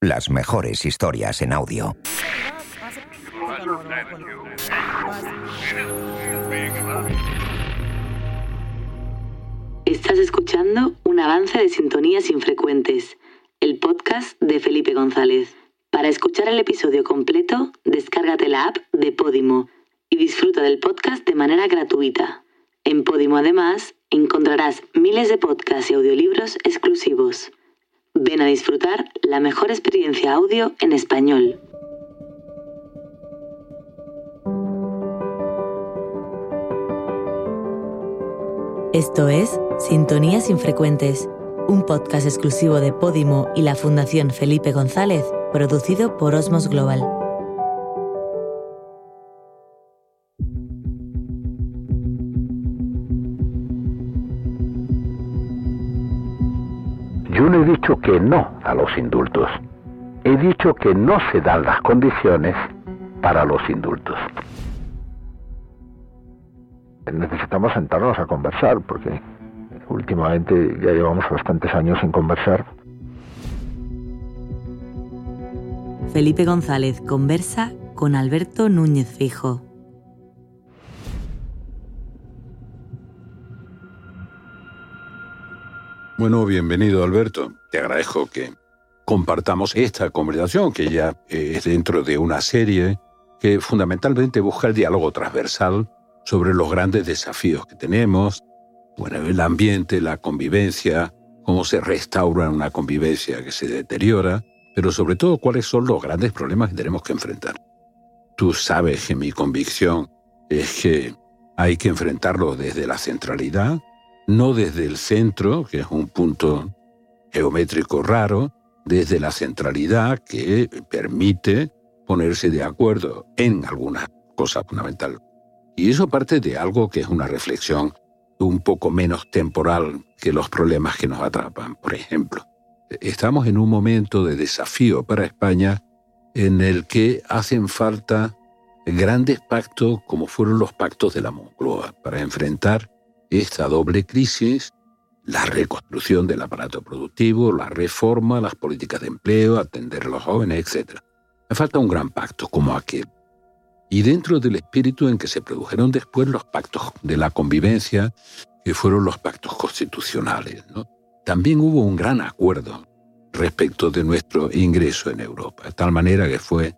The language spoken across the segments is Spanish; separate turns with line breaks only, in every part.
Las mejores historias en audio.
Estás escuchando un avance de Sintonías Infrecuentes, el podcast de Felipe González. Para escuchar el episodio completo, descárgate la app de Podimo y disfruta del podcast de manera gratuita. En Podimo además encontrarás miles de podcasts y audiolibros exclusivos. Ven a disfrutar la mejor experiencia audio en español. Esto es Sintonías Infrecuentes, un podcast exclusivo de Podimo y la Fundación Felipe González, producido por Osmos Global.
Yo no he dicho que no a los indultos. He dicho que no se dan las condiciones para los indultos. Necesitamos sentarnos a conversar porque últimamente ya llevamos bastantes años sin conversar.
Felipe González conversa con Alberto Núñez Fijo.
Bueno, bienvenido Alberto. Te agradezco que compartamos esta conversación que ya es dentro de una serie que fundamentalmente busca el diálogo transversal sobre los grandes desafíos que tenemos, bueno, el ambiente, la convivencia, cómo se restaura una convivencia que se deteriora, pero sobre todo cuáles son los grandes problemas que tenemos que enfrentar. Tú sabes que mi convicción es que hay que enfrentarlo desde la centralidad, no desde el centro, que es un punto geométrico raro, desde la centralidad que permite ponerse de acuerdo en alguna cosa fundamental. Y eso parte de algo que es una reflexión un poco menos temporal que los problemas que nos atrapan. Por ejemplo, estamos en un momento de desafío para España en el que hacen falta grandes pactos como fueron los pactos de la Moncloa para enfrentar esta doble crisis, la reconstrucción del aparato productivo, la reforma, las políticas de empleo, atender a los jóvenes, etc. Me falta un gran pacto como aquel. Y dentro del espíritu en que se produjeron después los pactos de la convivencia, que fueron los pactos constitucionales, también hubo un gran acuerdo respecto de nuestro ingreso en Europa, de tal manera que fue,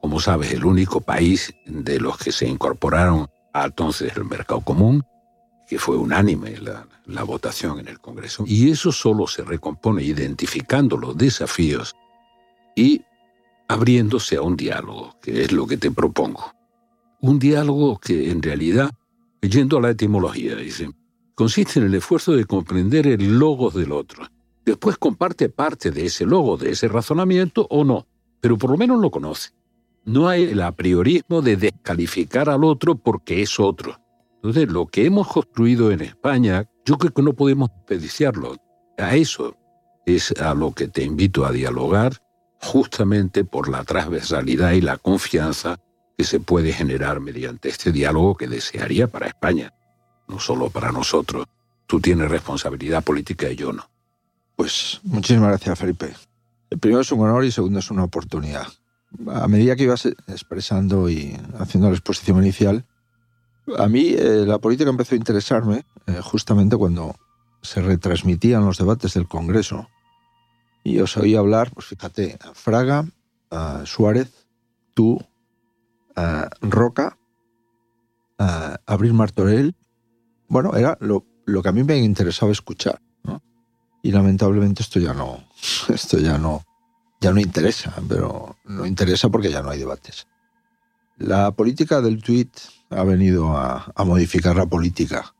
como sabes, el único país de los que se incorporaron a entonces el mercado común que fue unánime la, votación en el Congreso. Y eso solo se recompone identificando los desafíos y abriéndose a un diálogo, que es lo que te propongo. Un diálogo que en realidad, yendo a la etimología, dice, consiste en el esfuerzo de comprender el logo del otro. Después comparte parte de ese logo, de ese razonamiento o no, pero por lo menos lo conoce. No hay el apriorismo de descalificar al otro porque es otro entonces, lo que hemos construido en España, yo creo que no podemos desperdiciarlo. A eso es a lo que te invito a dialogar, justamente por la transversalidad y la confianza que se puede generar mediante este diálogo que desearía para España, no solo para nosotros. Tú tienes responsabilidad política y yo no.
Pues muchísimas gracias, Felipe. El primero es un honor y segundo es una oportunidad. A medida que ibas expresando y haciendo la exposición inicial, a mí eh, la política empezó a interesarme eh, justamente cuando se retransmitían los debates del Congreso. Y os oí hablar, pues fíjate, a Fraga, a Suárez, tú, a Roca, a Abril Martorell. Bueno, era lo, que a mí me interesaba escuchar. Y lamentablemente esto ya no, esto ya no, ya no interesa, pero no interesa porque ya no hay debates. La política del tuit ha venido a, modificar la política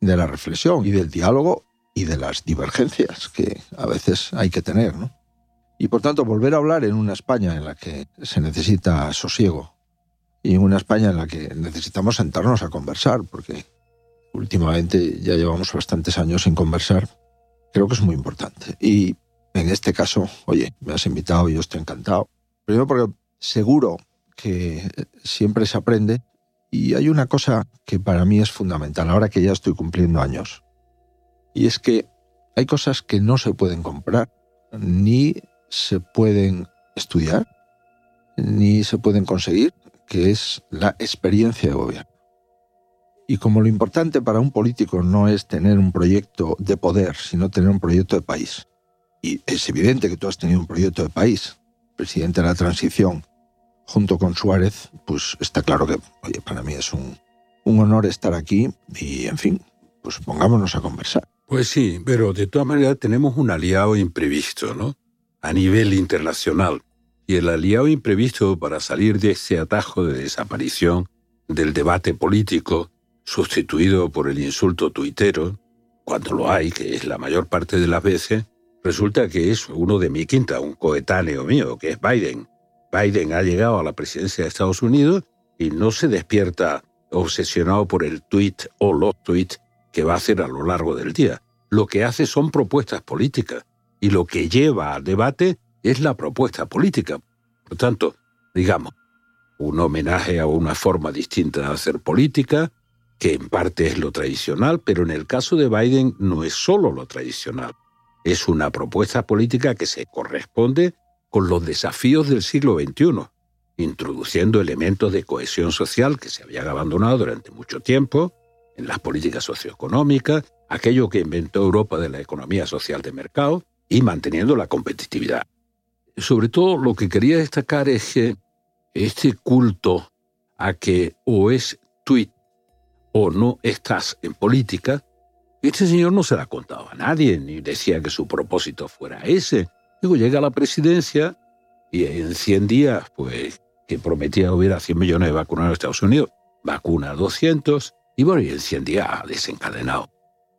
de la reflexión y del diálogo y de las divergencias que a veces hay que tener, ¿no? Y por tanto, volver a hablar en una España en la que se necesita sosiego y en una España en la que necesitamos sentarnos a conversar, porque últimamente ya llevamos bastantes años sin conversar, creo que es muy importante. Y en este caso, oye, me has invitado y yo estoy encantado. Primero porque seguro que siempre se aprende y hay una cosa que para mí es fundamental, ahora que ya estoy cumpliendo años, y es que hay cosas que no se pueden comprar, ni se pueden estudiar ni se pueden conseguir, que es la experiencia de gobierno. Y como lo importante para un político no es tener un proyecto de poder, sino tener un proyecto de país. Y es evidente que tú has tenido un proyecto de país, presidente de la transición, junto con Suárez, pues está claro que, oye, para mí es un, un honor estar aquí y, en fin, pues pongámonos a conversar.
Pues sí, pero de todas maneras tenemos un aliado imprevisto, ¿no? A nivel internacional. Y el aliado imprevisto para salir de ese atajo de desaparición del debate político, sustituido por el insulto tuitero, cuando lo hay, que es la mayor parte de las veces, resulta que es uno de mi quinta, un coetáneo mío, que es Biden. Biden ha llegado a la presidencia de Estados Unidos y no se despierta obsesionado por el tweet o los tweets que va a hacer a lo largo del día. Lo que hace son propuestas políticas y lo que lleva al debate es la propuesta política. Por tanto, digamos, un homenaje a una forma distinta de hacer política, que en parte es lo tradicional, pero en el caso de Biden no es solo lo tradicional. Es una propuesta política que se corresponde con los desafíos del siglo XXI, introduciendo elementos de cohesión social que se habían abandonado durante mucho tiempo en las políticas socioeconómicas, aquello que inventó Europa de la economía social de mercado y manteniendo la competitividad. Sobre todo lo que quería destacar es que este culto a que o es tweet o no estás en política, este señor no se la contado a nadie, ni decía que su propósito fuera ese. Luego llega a la presidencia y en 100 días, pues, que prometía hubiera 100 millones de vacunas en Estados Unidos, vacuna 200, y bueno, y en 100 días ha desencadenado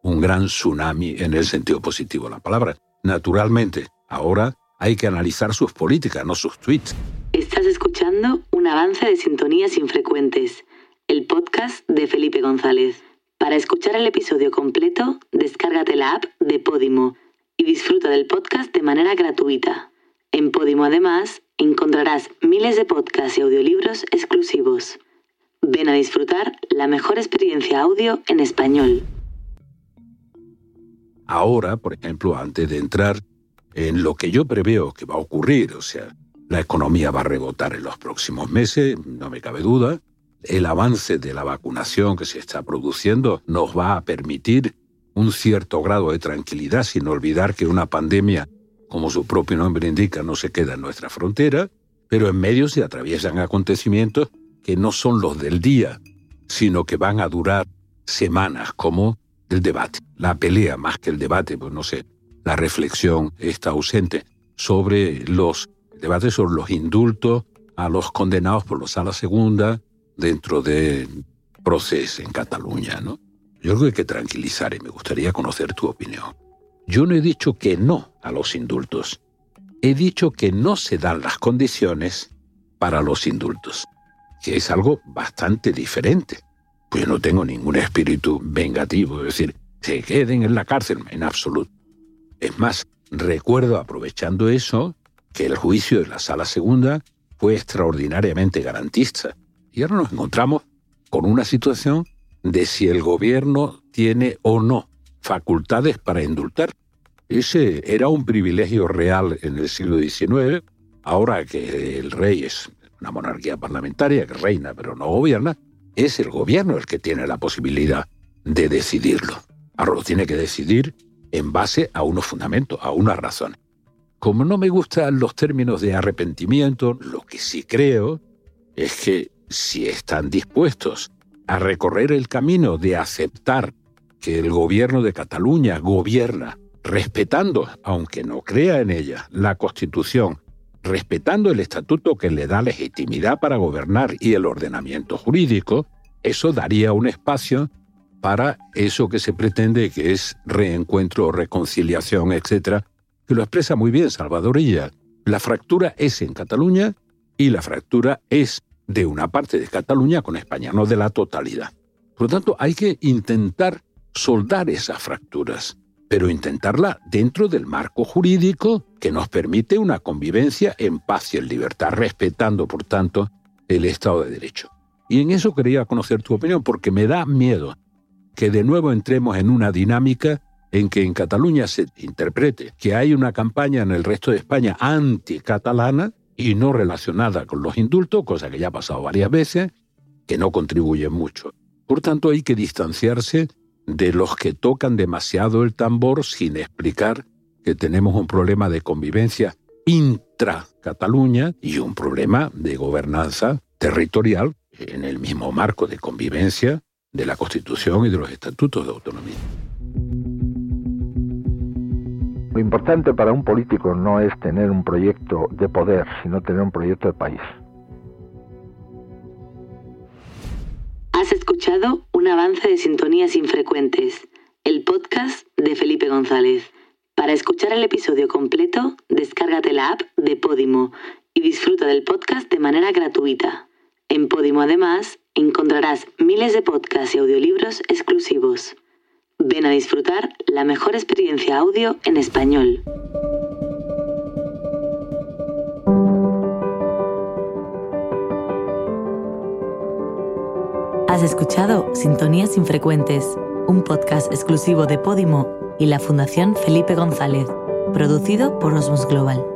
un gran tsunami en el sentido positivo de la palabra. Naturalmente, ahora hay que analizar sus políticas, no sus tweets.
Estás escuchando un avance de Sintonías Infrecuentes, el podcast de Felipe González. Para escuchar el episodio completo, descárgate la app de Podimo y disfruta del podcast de manera gratuita. En Podimo además encontrarás miles de podcasts y audiolibros exclusivos. Ven a disfrutar la mejor experiencia audio en español.
Ahora, por ejemplo, antes de entrar en lo que yo preveo que va a ocurrir, o sea, la economía va a rebotar en los próximos meses, no me cabe duda, el avance de la vacunación que se está produciendo nos va a permitir un cierto grado de tranquilidad, sin olvidar que una pandemia, como su propio nombre indica, no se queda en nuestra frontera, pero en medio se atraviesan acontecimientos que no son los del día, sino que van a durar semanas, como el debate, la pelea más que el debate, pues no sé, la reflexión está ausente sobre los debates sobre los indultos a los condenados por la sala segunda dentro de proceso en Cataluña, ¿no? Yo creo que hay que tranquilizar y me gustaría conocer tu opinión. Yo no he dicho que no a los indultos. He dicho que no se dan las condiciones para los indultos que es algo bastante diferente. Pues yo no tengo ningún espíritu vengativo, es decir, se queden en la cárcel, en absoluto. Es más, recuerdo, aprovechando eso, que el juicio de la sala segunda fue extraordinariamente garantista. Y ahora nos encontramos con una situación de si el gobierno tiene o no facultades para indultar. Ese era un privilegio real en el siglo XIX. Ahora que el rey es una monarquía parlamentaria que reina pero no gobierna, es el gobierno el que tiene la posibilidad de decidirlo. Ahora lo tiene que decidir en base a unos fundamentos, a unas razones. Como no me gustan los términos de arrepentimiento, lo que sí creo es que si están dispuestos a recorrer el camino de aceptar que el gobierno de Cataluña gobierna respetando, aunque no crea en ella, la Constitución respetando el estatuto que le da legitimidad para gobernar y el ordenamiento jurídico, eso daría un espacio para eso que se pretende que es reencuentro, reconciliación, etc., que lo expresa muy bien Salvador Illa. La fractura es en Cataluña y la fractura es de una parte de Cataluña con España, no de la totalidad. Por lo tanto, hay que intentar soldar esas fracturas pero intentarla dentro del marco jurídico que nos permite una convivencia en paz y en libertad, respetando, por tanto, el Estado de Derecho. Y en eso quería conocer tu opinión, porque me da miedo que de nuevo entremos en una dinámica en que en Cataluña se interprete que hay una campaña en el resto de España anticatalana y no relacionada con los indultos, cosa que ya ha pasado varias veces, que no contribuye mucho. Por tanto, hay que distanciarse de los que tocan demasiado el tambor sin explicar que tenemos un problema de convivencia intra-Cataluña y un problema de gobernanza territorial en el mismo marco de convivencia de la Constitución y de los estatutos de autonomía.
Lo importante para un político no es tener un proyecto de poder, sino tener un proyecto de país.
Has escuchado un avance de Sintonías Infrecuentes, el podcast de Felipe González. Para escuchar el episodio completo, descárgate la app de Podimo y disfruta del podcast de manera gratuita. En Podimo además encontrarás miles de podcasts y audiolibros exclusivos. Ven a disfrutar la mejor experiencia audio en español. Has escuchado Sintonías Infrecuentes, un podcast exclusivo de Podimo y la Fundación Felipe González, producido por Osmos Global.